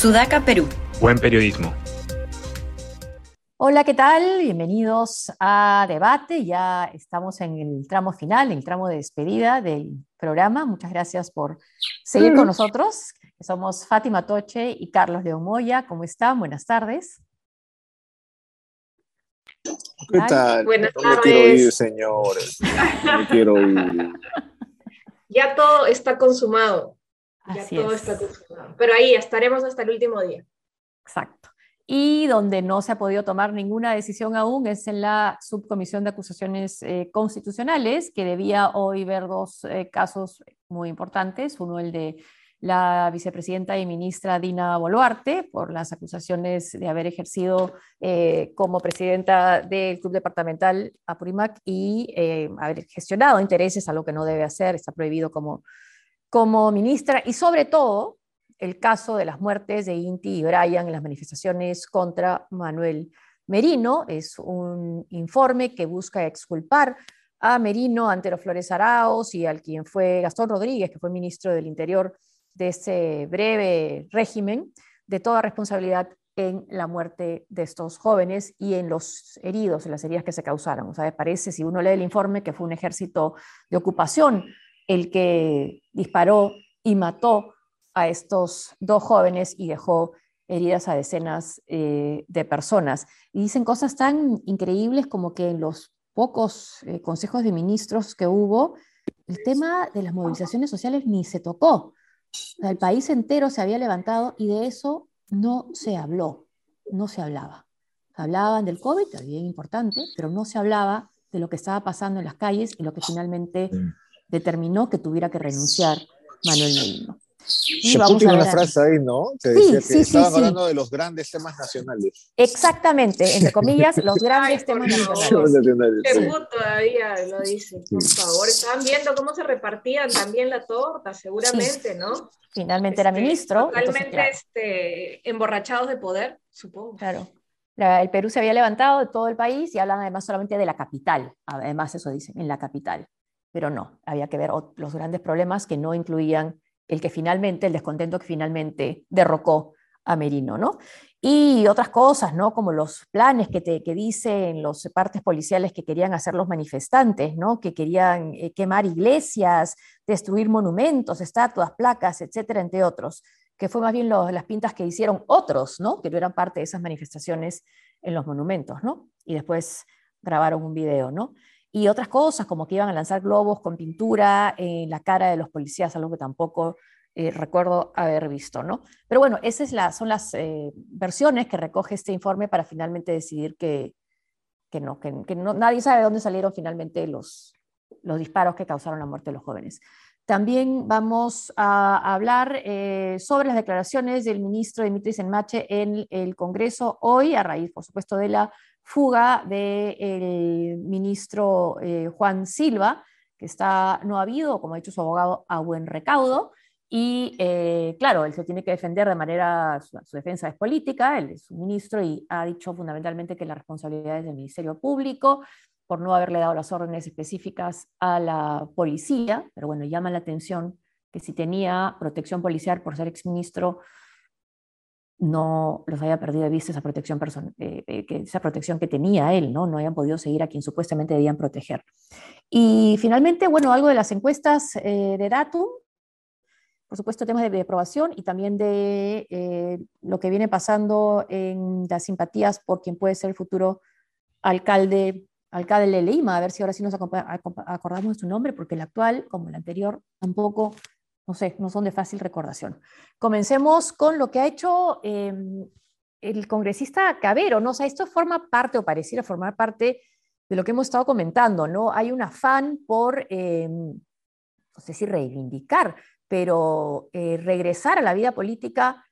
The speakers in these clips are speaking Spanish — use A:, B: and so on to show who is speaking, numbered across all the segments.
A: Sudaca, Perú.
B: Buen periodismo.
C: Hola, ¿qué tal? Bienvenidos a Debate. Ya estamos en el tramo final, en el tramo de despedida del programa. Muchas gracias por seguir con nosotros. Somos Fátima Toche y Carlos León Moya. ¿Cómo están? Buenas tardes.
D: ¿Qué tal?
E: Buenas
D: no
E: tardes.
D: me quiero ir, señores. No me quiero ir.
E: Ya todo está consumado. Ya
C: Así
E: todo
C: es.
E: está consumado. Pero ahí estaremos hasta el último día.
C: Exacto. Y donde no se ha podido tomar ninguna decisión aún es en la subcomisión de acusaciones eh, constitucionales, que debía hoy ver dos eh, casos muy importantes. Uno, el de la vicepresidenta y ministra Dina Boluarte, por las acusaciones de haber ejercido eh, como presidenta del Club Departamental Apurímac y eh, haber gestionado intereses, algo que no debe hacer, está prohibido como, como ministra. Y sobre todo, el caso de las muertes de Inti y Brian en las manifestaciones contra Manuel Merino. Es un informe que busca exculpar a Merino ante los Flores Araos y al quien fue Gastón Rodríguez, que fue ministro del Interior de ese breve régimen, de toda responsabilidad en la muerte de estos jóvenes y en los heridos, en las heridas que se causaron. O sea, parece, si uno lee el informe, que fue un ejército de ocupación el que disparó y mató a estos dos jóvenes y dejó heridas a decenas eh, de personas. Y dicen cosas tan increíbles como que en los pocos eh, consejos de ministros que hubo, el tema de las movilizaciones sociales ni se tocó. El país entero se había levantado y de eso no se habló, no se hablaba. Hablaban del COVID, bien importante, pero no se hablaba de lo que estaba pasando en las calles y lo que finalmente determinó que tuviera que renunciar Manuel Merino. Y vamos
D: Chaputin
C: a
D: una frase ahí, ¿no? Que
C: Sí,
D: decía que
C: sí, sí,
D: estaban
C: sí.
D: hablando de los grandes temas nacionales.
C: Exactamente, entre comillas, los grandes
E: Ay,
C: temas nacionales.
D: Nacionales, sí.
E: Perú todavía lo dice, por
D: Sí.
E: favor. Estaban viendo cómo se repartían también la torta, seguramente, ¿no?
C: Finalmente era
E: Este,
C: ministro. entonces,
E: Totalmente
C: claro,
E: este, emborrachados de poder, supongo.
C: claro. La- el Perú se había levantado de todo el país y hablan además solamente de la capital. Además, eso dicen, en la capital. Pero no, había que ver los grandes problemas que no incluían el que finalmente, el descontento que finalmente derrocó a Merino, ¿no? Y otras cosas, ¿no? Como los planes que, te, que dicen los partes policiales que querían hacer los manifestantes, ¿no? Que querían eh, quemar iglesias, destruir monumentos, estatuas, placas, etcétera, entre otros, que fue más bien las pintas que hicieron otros, ¿no? Que no eran parte de esas manifestaciones en los monumentos, ¿no? Y después grabaron un video, ¿no? Y otras cosas, como que iban a lanzar globos con pintura en la cara de los policías, algo que tampoco eh, recuerdo haber visto, ¿no? Pero bueno, esas son las eh, versiones que recoge este informe para finalmente decidir que, que no, que, no- nadie sabe de dónde salieron finalmente los, los disparos que causaron la muerte de los jóvenes. También vamos a hablar eh, sobre las declaraciones del ministro Dimitris Enmache en el Congreso hoy, a raíz, por supuesto, de la fuga del ministro eh, Juan Silva, que está no ha habido, como ha dicho su abogado, a buen recaudo. Y eh, claro, él se tiene que defender de manera, su, su defensa es política, él es un ministro y ha dicho fundamentalmente que la responsabilidad es del Ministerio Público por no haberle dado las órdenes específicas a la policía, pero bueno, llama la atención que si tenía protección policial por ser exministro, no los haya perdido de vista esa protección, eh, eh, que, esa protección que tenía él, ¿no? no hayan podido seguir a quien supuestamente debían proteger. Y finalmente, bueno, algo de las encuestas eh, de Datum, por supuesto, temas de, de aprobación y también de eh, lo que viene pasando en las simpatías por quien puede ser el futuro alcalde, alcalde de Lima, a ver si ahora sí nos acordamos de su nombre, porque el actual, como el anterior, tampoco, no sé, no son de fácil recordación. Comencemos con lo que ha hecho eh, el congresista Cabero, ¿no? O esto forma parte, o pareciera formar parte de lo que hemos estado comentando, ¿no? Hay un afán por, eh, no sé si reivindicar, pero eh, regresar a la vida política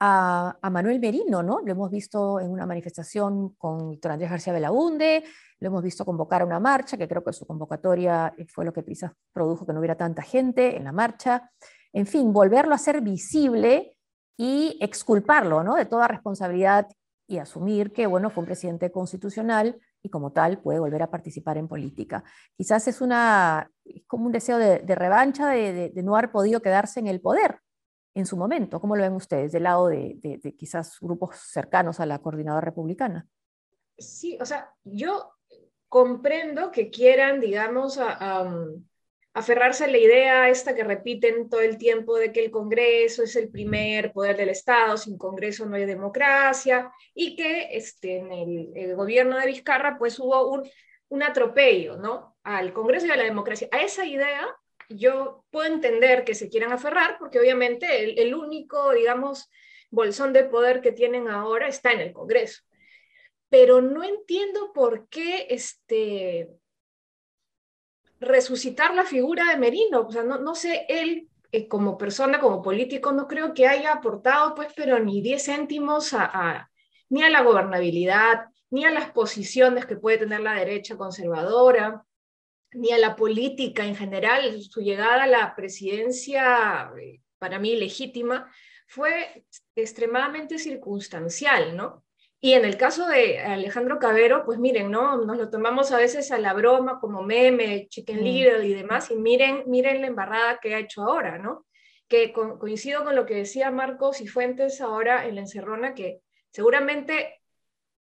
C: a, Manuel Merino, ¿no? Lo hemos visto en una manifestación con Víctor Andrés García Belaunde, lo hemos visto convocar a una marcha, que creo que su convocatoria fue lo que quizás produjo que no hubiera tanta gente en la marcha. En fin, volverlo a ser visible y exculparlo, ¿no? De toda responsabilidad y asumir que, bueno, fue un presidente constitucional y como tal puede volver a participar en política. Quizás es una, como un deseo de, revancha de, no haber podido quedarse en el poder, en su momento. ¿Cómo lo ven ustedes del lado de, quizás grupos cercanos a la coordinadora republicana?
E: Sí, o sea, yo comprendo que quieran, digamos, a, aferrarse a la idea esta que repiten todo el tiempo de que el Congreso es el primer poder del Estado, sin Congreso no hay democracia, y que este, en el, gobierno de Vizcarra pues hubo un, un atropello, ¿no? Al Congreso y a la democracia. A esa idea yo puedo entender que se quieran aferrar, porque obviamente el, único, digamos, bolsón de poder que tienen ahora está en el Congreso. Pero no entiendo por qué este, resucitar la figura de Merino. O sea, no, no sé, él eh, como persona, como político, no creo que haya aportado, pues, pero ni 10 céntimos a, ni a la gobernabilidad, ni a las posiciones que puede tener la derecha conservadora ni a la política en general. Su llegada a la presidencia, eh, para mí legítima, fue extremadamente circunstancial, ¿no? Y en el caso de Alejandro Cabero, pues miren, ¿no? Nos lo tomamos a veces a la broma como meme, Chicken mm. Little y demás, y miren, miren la embarrada que ha hecho ahora, ¿no? Que coincido con lo que decía Marcos y Fuentes ahora en la encerrona, que seguramente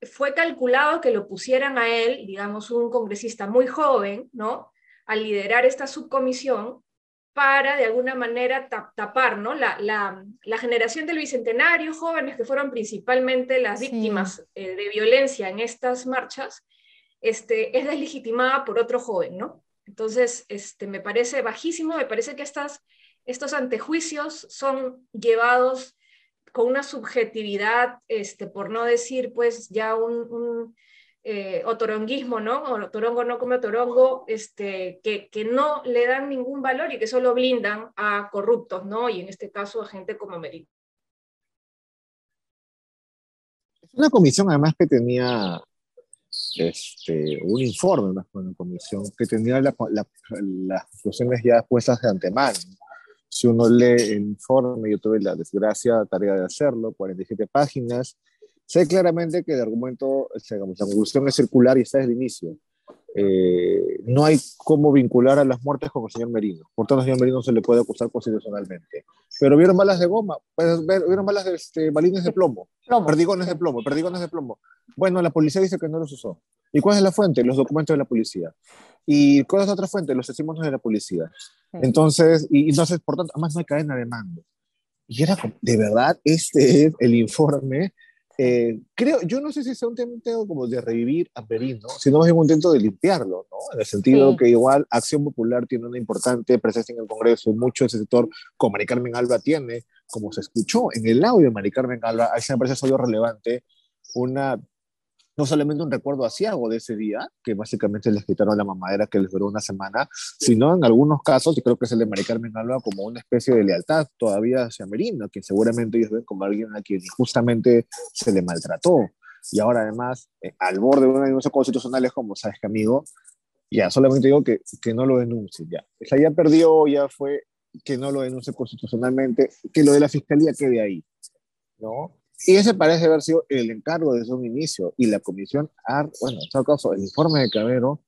E: fue calculado que lo pusieran a él, digamos, un congresista muy joven, ¿no? A liderar esta subcomisión para, de alguna manera, tapar, ¿no? La, la, generación del Bicentenario, jóvenes que fueron principalmente las víctimas eh, de violencia en estas marchas, este, es deslegitimada por otro joven, ¿no? Entonces, este, me parece bajísimo, me parece que estas, estos antejuicios son llevados con una subjetividad, este, por no decir pues ya un, eh, otoronguismo, ¿no? O otorongo no come otorongo, este, que, que, no le dan ningún valor y que solo blindan a corruptos, ¿no? Y en este caso a gente como Merino.
D: Es una comisión además que tenía este, un informe, más una comisión, que tenía las conclusiones ya puestas de antemano. Si uno lee el informe, yo tuve la desgracia, tarea de hacerlo, 47 páginas, sé claramente que el argumento, digamos, la conclusión es circular y está desde el inicio. Eh, no hay cómo vincular a las muertes con el señor Merino. Por tanto, al señor Merino no se le puede acusar constitucionalmente. Pero vieron balas de goma, pues, vieron balas de este, balines de plomo, perdigones de plomo, perdigones de plomo. Bueno, la policía dice que no los usó. ¿Y cuál es la fuente? Los documentos de la policía. ¿Y cuál es la otra fuente? Los testimonios de la policía. Entonces, y, entonces, por tanto, además no hay cadena de mando. Y era de verdad, este es el informe. Eh, creo, yo no sé si sea un intento como de revivir a Perino, sino más bien un intento de limpiarlo, ¿no? En el sentido que igual Acción Popular tiene una importante presencia en el Congreso, mucho ese sector, como Mari Carmen Alba tiene, como se escuchó en el audio de Mari Carmen Alba, ahí se me parece solo relevante, una no solamente un recuerdo asiago de ese día, que básicamente les quitaron la mamadera que les duró una semana, sino en algunos casos, y creo que es el de María Carmen Alba, como una especie de lealtad todavía hacia Merino, que seguramente ellos ven como alguien a quien justamente se le maltrató. Y ahora además, eh, al borde de una denuncia constitucional es como, ¿sabes qué, amigo? Ya, solamente digo que, que no lo denuncie, ya. O sea, ya perdió, ya fue que no lo denuncie constitucionalmente, que lo de la fiscalía quede ahí, ¿no? Y ese parece haber sido el encargo desde un inicio. Y la comisión, bueno, en todo caso, el informe de Cabero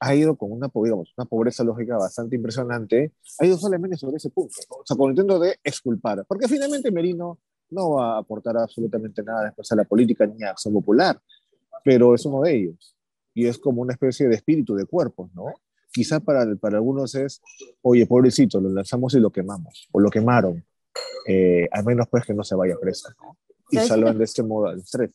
D: ha ido con una, digamos, una pobreza lógica bastante impresionante, ha ido solamente sobre ese punto, o sea, con el intento de exculpar, porque finalmente Merino no va a aportar absolutamente nada después a la política ni a Acción Popular, pero es uno de ellos, y es como una especie de espíritu de cuerpos, ¿no? Quizá para, para algunos es, oye, pobrecito, lo lanzamos y lo quemamos, o lo quemaron, eh, al menos pues que no se vaya preso, ¿no? Y salvan de este modo al estrés.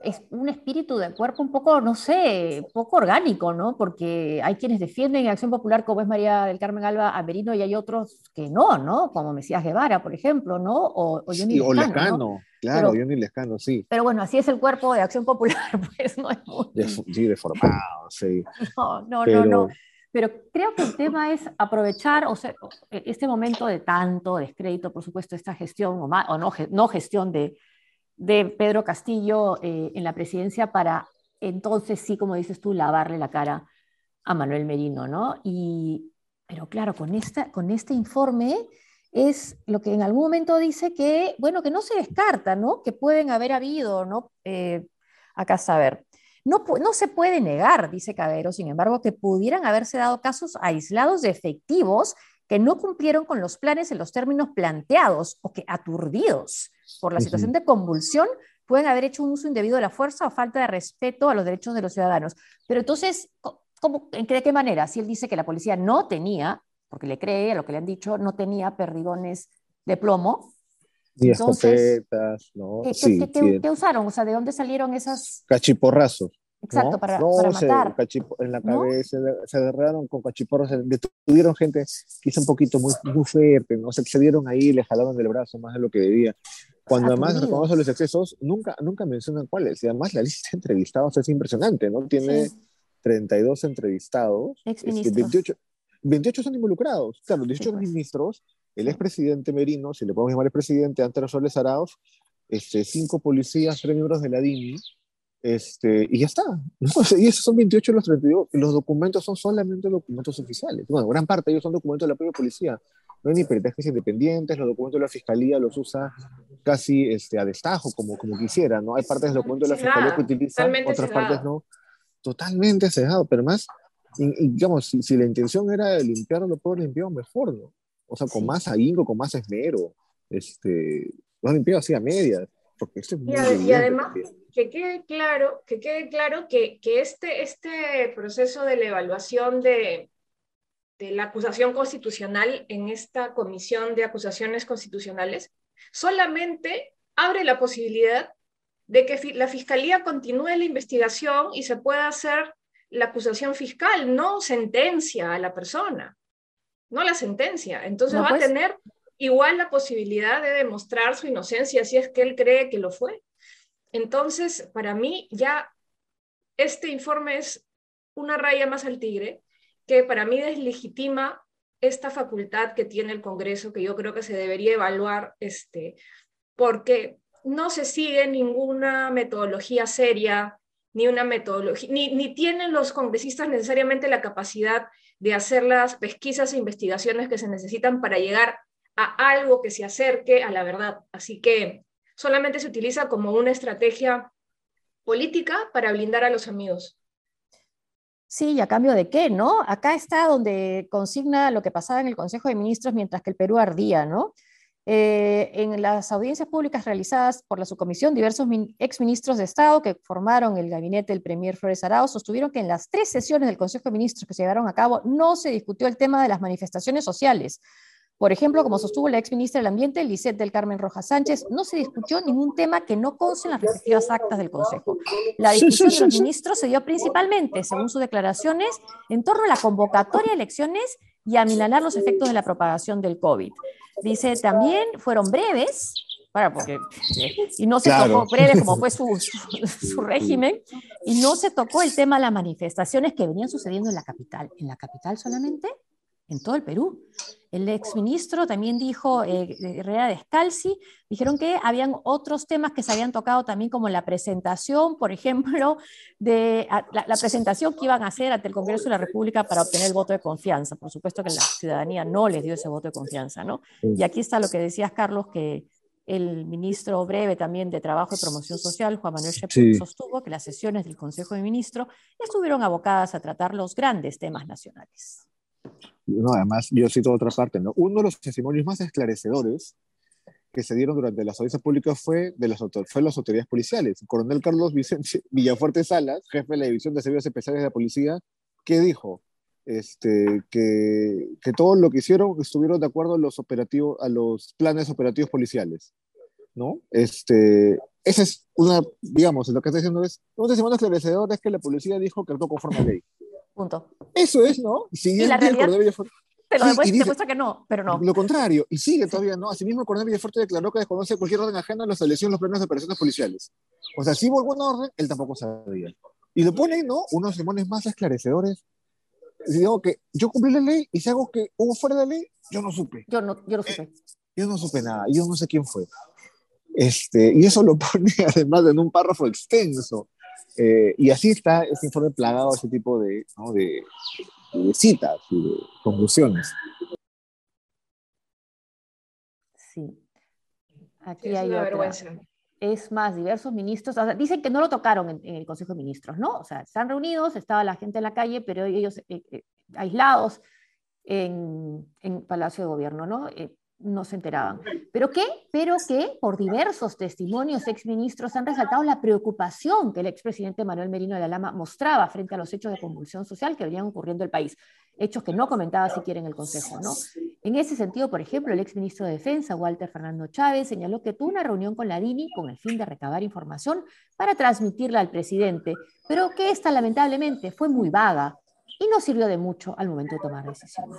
C: Es un espíritu de cuerpo un poco, no sé, poco orgánico, ¿no? Porque hay quienes defienden en Acción Popular, como es María del Carmen Alba Amerino, y hay otros que no, ¿no? Como Mesías Guevara, por ejemplo, ¿no? O, o Johnny
D: sí, Lescano. claro, Johnny Lescano, sí.
C: Pero bueno, así es el cuerpo de Acción Popular, pues no es
D: muy... sí, deformado, sí.
C: No, no, no, no. Pero creo que el tema es aprovechar o sea, este momento de tanto descrédito, por supuesto, esta gestión o, o no, no gestión de, de Pedro Castillo eh, en la presidencia para entonces sí, como dices tú, lavarle la cara a Manuel Merino, ¿no? Y, pero claro, con, esta, con este informe es lo que en algún momento dice que, bueno, que no se descarta, ¿no? Que pueden haber habido, ¿no? Eh, acá saber. No, no se puede negar, dice Cabero, sin embargo, que pudieran haberse dado casos aislados de efectivos que no cumplieron con los planes en los términos planteados o que aturdidos por la situación de convulsión pueden haber hecho un uso indebido de la fuerza o falta de respeto a los derechos de los ciudadanos. Pero entonces, ¿cómo, en qué, ¿de qué manera? Si él dice que la policía no tenía, porque le cree a lo que le han dicho, no tenía perdigones de plomo.
D: Ni escopetas, ¿no?
C: ¿qué, sí, qué, usaron? O sea, ¿de dónde salieron esas?
D: Cachiporrazos.
C: Exacto, para, para, matar.
D: en la cabeza, se agarraron con cachiporros, detuvieron gente quizá un poquito muy, muy fuerte, ¿no? Se excedieron ahí, le jalaron del brazo más de lo que debía. Cuando además reconoce los excesos, nunca, nunca mencionan cuáles. Y además la lista de entrevistados es impresionante, ¿no? Tiene 32 entrevistados. Este, 28, 28 son involucrados. Claro, 18 pues. ministros, el expresidente Merino, si le podemos llamar expresidente, Antero Soles Arauz, este, cinco policías, tres miembros de la DINI, este, y ya está. Y esos son 28 de los 32. Los documentos son solamente documentos oficiales. Bueno, gran parte de ellos son documentos de la propia policía. No hay ni peritajes independientes, los documentos de la fiscalía los usa casi este, a destajo, como, como quisiera, ¿no? Hay partes del documento de la fiscalía que utilizan, otras partes no. Totalmente cegado, pero más, digamos, si, la intención era limpiarlo, lo puedo limpiar mejor, ¿no? O sea, con más ahínco, con más esmero. Este, lo han limpiado así a medias, porque esto es muy
E: y, y además, que quede claro, que, quede claro que, que este, este proceso de la evaluación de, de la acusación constitucional en esta comisión de acusaciones constitucionales solamente abre la posibilidad de que la fiscalía continúe la investigación y se pueda hacer la acusación fiscal, no sentencia a la persona, no la sentencia. Entonces va a pues. tener igual la posibilidad de demostrar su inocencia si es que él cree que lo fue. Entonces, para mí ya este informe es una raya más al tigre que para mí deslegitima esta facultad que tiene el Congreso, que yo creo que se debería evaluar, este, porque no se sigue ninguna metodología seria, ni una metodología, ni, ni tienen los congresistas necesariamente la capacidad de hacer las pesquisas e investigaciones que se necesitan para llegar a algo que se acerque a la verdad. Así que solamente se utiliza como una estrategia política para blindar a los amigos.
C: Sí, ¿y a cambio de qué, no? Acá está donde consigna lo que pasaba en el Consejo de Ministros mientras que el Perú ardía, ¿no? Eh, en las audiencias públicas realizadas por la subcomisión, diversos exministros de Estado que formaron el gabinete del Premier Flores Arao sostuvieron que en las tres sesiones del Consejo de Ministros que se llevaron a cabo no se discutió el tema de las manifestaciones sociales, por ejemplo, como sostuvo la ex ministra del Ambiente, Lisette del Carmen Rojas Sánchez, no se discutió ningún tema que no conste en las respectivas actas del Consejo. La discusión de los ministros se dio principalmente, según sus declaraciones, en torno a la convocatoria de elecciones y a milanar los efectos de la propagación del COVID. Dice, también fueron breves, para porque, y no se tocó breves como fue su, su, régimen, y no se tocó el tema de las manifestaciones que venían sucediendo en la capital. ¿En la capital solamente? En todo el Perú. El exministro también dijo, eh, Herrera Descalzi, dijeron que habían otros temas que se habían tocado también, como la presentación, por ejemplo, de la, presentación que iban a hacer ante el Congreso de la República para obtener el voto de confianza. Por supuesto que la ciudadanía no les dio ese voto de confianza, ¿no? Y aquí está lo que decías, Carlos, que el ministro breve también de Trabajo y Promoción Social, Juan Manuel Shepard, sostuvo que las sesiones del Consejo de Ministros estuvieron abocadas a tratar los grandes temas nacionales.
D: No, además, yo cito otra parte, ¿no? Uno de los testimonios más esclarecedores que se dieron durante las audiencias públicas fue de las, fue las autoridades policiales. El coronel Carlos Vicente Villafuerte Salas, jefe de la División de Servicios Especiales de la Policía, que dijo este, que, que todo lo que hicieron estuvieron de acuerdo a los, operativos, a los planes operativos policiales. ¿no? Este, esa es una, digamos, lo que está diciendo es, un testimonio esclarecedor es que la policía dijo que actuó conforme a ley.
C: Punto.
D: Eso es, ¿no?
C: y la realidad te lo demuestra, que no, pero no.
D: Lo contrario, y sigue todavía, ¿no? Asimismo, el coronel Villafuerte declaró que desconoce cualquier orden ajena a la establección de los planes de operaciones policiales. O sea, si hubo alguna orden, él tampoco sabía. Y lo pone, ¿no? Unos demonios más esclarecedores. Si digo que yo cumplí la ley y si hago que hubo fuera de la ley, yo no supe.
C: Yo no, yo no supe. Eh,
D: yo no supe nada, yo no sé quién fue. Este, y eso lo pone además en un párrafo extenso. Eh, y así está ese informe plagado de ese tipo de, de, citas y de conclusiones.
C: Sí. Aquí hay otra. Es más, diversos ministros, dicen que no lo tocaron en, el Consejo de Ministros, ¿no? O sea, están reunidos, estaba la gente en la calle, pero ellos eh, eh, aislados en, en Palacio de Gobierno, ¿no? Eh, no se enteraban. ¿Pero qué? Pero que por diversos testimonios exministros han resaltado la preocupación que el expresidente Manuel Merino de la Lama mostraba frente a los hechos de convulsión social que venían ocurriendo en el país. Hechos que no comentaba siquiera en el Consejo, ¿no? En ese sentido, por ejemplo, el exministro de Defensa, Walter Fernando Chávez, señaló que tuvo una reunión con la DINI con el fin de recabar información para transmitirla al presidente, pero que esta lamentablemente fue muy vaga y no sirvió de mucho al momento de tomar decisiones.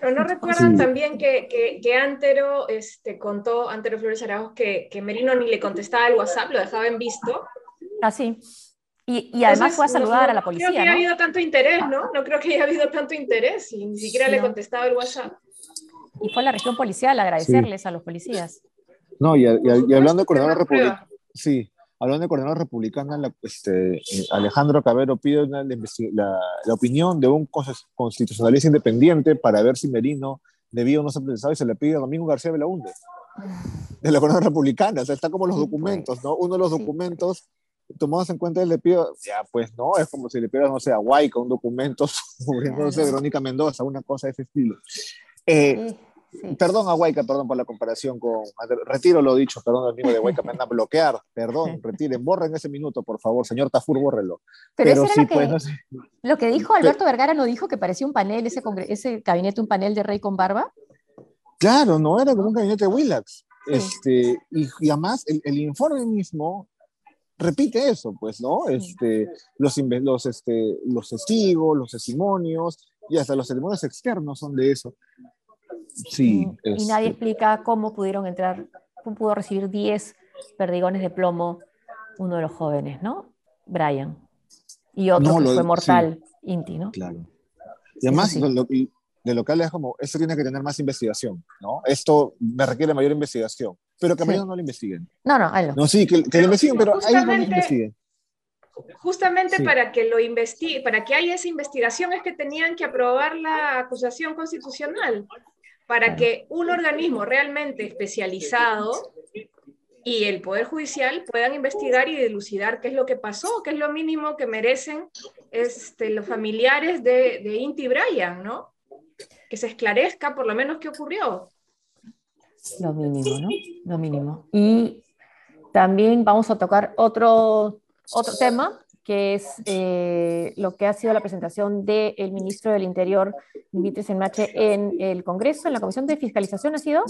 E: Pero no recuerdan también que, que, que, Antero este, contó, Antero Flores Arajos, que, que, Merino ni le contestaba el WhatsApp, lo dejaba en visto.
C: Así. Ah, y, y, además fue a saludar
E: no,
C: a la policía.
E: No creo que haya habido tanto interés, ¿no? No creo que haya habido tanto interés y ni siquiera sí, le contestaba el WhatsApp.
C: Y fue a la región policial a agradecerles sí. a los policías.
D: No, y, y hablando de coordinador republicano, sí, hablando de coordinador republicana, la, este, eh, Alejandro Cabero pide una, la, la, opinión de un constitucionalista independiente para ver si Merino debía o no ser procesado y se le pide a Domingo García Belaunde, de la coordinadora republicana. O sea, está como los documentos, ¿no? Uno de los documentos tomados en cuenta, él le pido, ya pues no, es como si le pidas, no sé, a Guayca un documento sobre, no sé, Verónica Mendoza, una cosa de ese estilo. Eh, sí. Perdón a Huayca, perdón por la comparación con. Retiro lo dicho, perdón, amigo de Huayca, me van a bloquear. Perdón, retiren, borren ese minuto, por favor, señor Tafur, bórrelo.
C: Pero, Pero sí, pues, no sé. Lo que dijo Alberto Vergara no dijo que parecía un panel, ese, ese gabinete, un panel de rey con barba.
D: Claro, no era como un gabinete de Willax. Sí. Este, y, y, además, el, el, informe mismo repite eso, pues, ¿no? Este, los, los, este, los testigos, los testimonios y hasta los testimonios externos son de eso. Sí,
C: y, es, y, nadie explica cómo pudieron entrar, cómo pudo recibir 10 perdigones de plomo uno de los jóvenes, ¿no? Brian. Y otro no, que lo, fue mortal, sí, Inti, ¿no?
D: Claro. Y además, sí, lo, de local es como, esto tiene que tener más investigación, ¿no? Esto me requiere mayor investigación, pero que a Mariano no lo investiguen.
C: No, no, él no.
D: Sí, que, que lo investiguen, pero a ellos no lo investiguen
E: justamente sí. para que lo investigue, para que haya esa investigación es que tenían que aprobar la acusación constitucional, para que un organismo realmente especializado y el Poder Judicial puedan investigar y dilucidar qué es lo que pasó, qué es lo mínimo que merecen este, los familiares de, de Inti Bryan, ¿no? Que se esclarezca por lo menos qué ocurrió.
C: Lo mínimo, ¿no? Lo mínimo. Y también vamos a tocar otro otro tema, que es eh, lo que ha sido la presentación del ministro del Interior, Dimitri Senmache, en el Congreso, en la Comisión de Fiscalización, ¿ha sido?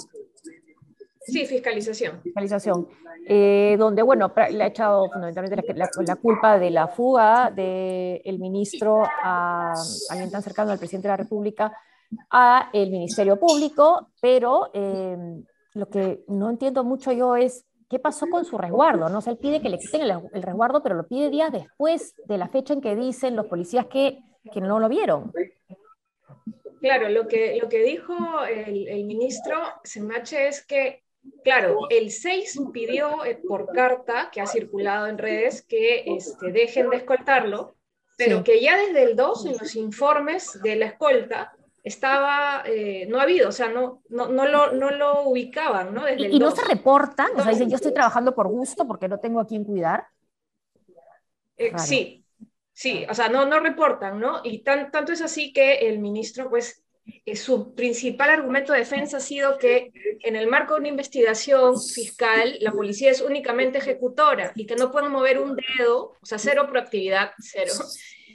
E: Sí, fiscalización.
C: Fiscalización, eh, donde, bueno, le ha echado fundamentalmente la, la, la culpa de la fuga del de ministro a alguien tan cercano al presidente de la República a el Ministerio Público, pero eh, lo que no entiendo mucho yo es ¿Qué pasó con su resguardo? ¿no? O sea, él pide que le quiten el, el, resguardo, pero lo pide días después de la fecha en que dicen los policías que, que no lo vieron.
E: Claro, lo que, lo que dijo el, el ministro Semache es que, claro, el 6 pidió eh, por carta, que ha circulado en redes, que este, dejen de escoltarlo, pero sí. que ya desde el 2 en los informes de la escolta estaba, eh, no ha habido, o sea, no, no, no, lo, no lo ubicaban, ¿no?
C: Desde ¿Y, y no se reportan? O sea, dicen, yo estoy trabajando por gusto porque no tengo a quién cuidar.
E: Eh, sí, sí, o sea, no, no reportan, ¿no? Y tan, tanto es así que el ministro, pues, eh, su principal argumento de defensa ha sido que en el marco de una investigación fiscal, la policía es únicamente ejecutora y que no pueden mover un dedo, o sea, cero proactividad, cero,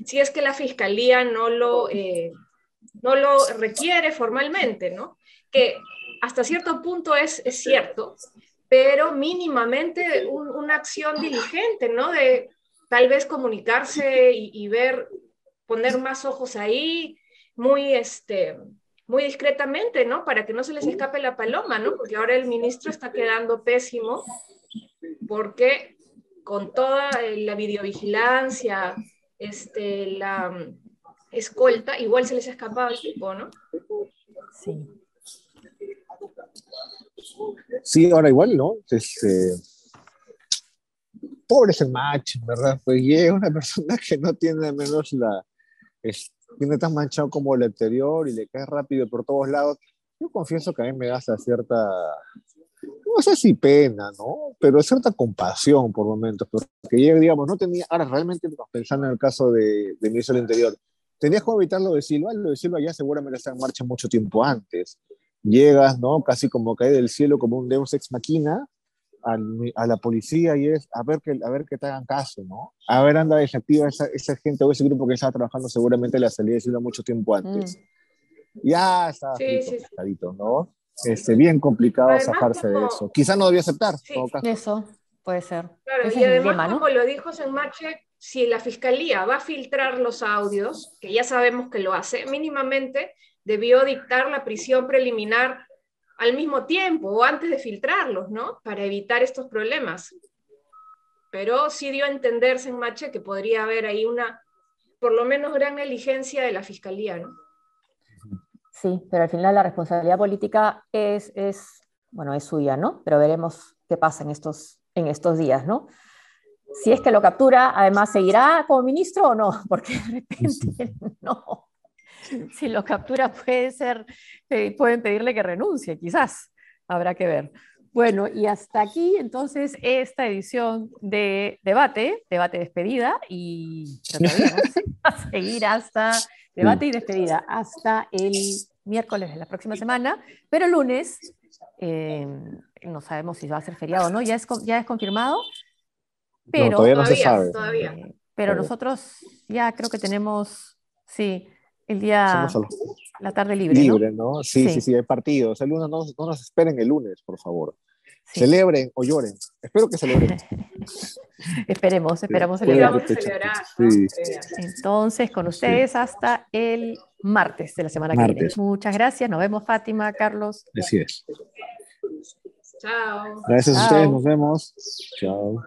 E: si es que la fiscalía no lo... No lo requiere formalmente, ¿no? Que hasta cierto punto es, es cierto, pero mínimamente un, una acción diligente, ¿no? De tal vez comunicarse y, y, ver, poner más ojos ahí, muy, este, muy discretamente, ¿no? Para que no se les escape la paloma, ¿no? Porque ahora el ministro está quedando pésimo porque con toda la videovigilancia, este, la, escolta, igual se les escapaba el tipo, ¿no?
C: Sí.
D: Sí, ahora igual, ¿no? Este, pobre ese match, ¿verdad? Pues es una persona que no tiene menos la... Es, tiene tan manchado como el anterior y le cae rápido por todos lados. Yo confieso que a mí me da cierta, no sé si pena, ¿no? Pero cierta compasión por momentos, porque yo, digamos, no tenía, ahora realmente pensando en el caso de, de ministro del Interior, tenías como evitar lo de Silva, lo de Silva ya seguramente está en marcha mucho tiempo antes. Llegas, ¿no? Casi como cae del cielo como un Deus ex machina a la policía y es a ver que, a ver que te hagan caso, ¿no? A ver, anda desactiva esa, esa gente o ese grupo que estaba trabajando seguramente la salida de Silva mucho tiempo antes. Mm. Ya estaba sí, sí, ¿no? Este, bien complicado zafarse de eso. Quizá no debía aceptar.
C: Eso puede ser.
E: Claro, y además, como lo dijo Senmache, si la fiscalía va a filtrar los audios, que ya sabemos que lo hace, mínimamente debió dictar la prisión preliminar al mismo tiempo o antes de filtrarlos, ¿no? Para evitar estos problemas. Pero sí dio a entender Senmache que podría haber ahí una, por lo menos, gran negligencia de la fiscalía, ¿no?
C: Sí, pero al final la responsabilidad política es, es, bueno, es suya, ¿no? Pero veremos qué pasa en estos, en estos días, ¿no? Si es que lo captura, además, ¿seguirá como ministro o no? Porque de repente no. Si lo captura puede ser, eh, pueden pedirle que renuncie, quizás. Habrá que ver. Bueno, y hasta aquí entonces esta edición de debate, debate despedida, y a seguir hasta Debate y despedida hasta el miércoles de la próxima semana, pero el lunes eh, no sabemos si va a ser feriado o no, ya es, ya es confirmado, pero
D: todavía no se sabe.
C: Eh, pero nosotros ya creo que tenemos, sí, el día, la tarde libre.
D: Libre, ¿no? Sí, sí, sí, hay partidos. El lunes no, no nos esperen el lunes, por favor. Celebren o lloren. Espero que celebren.
C: Esperemos, esperamos celebrar. Entonces, con ustedes hasta el martes de la semana que viene. Muchas gracias. Nos vemos, Fátima, Carlos.
D: Así es.
E: Chao.
D: Gracias a ustedes. Nos vemos. Chao.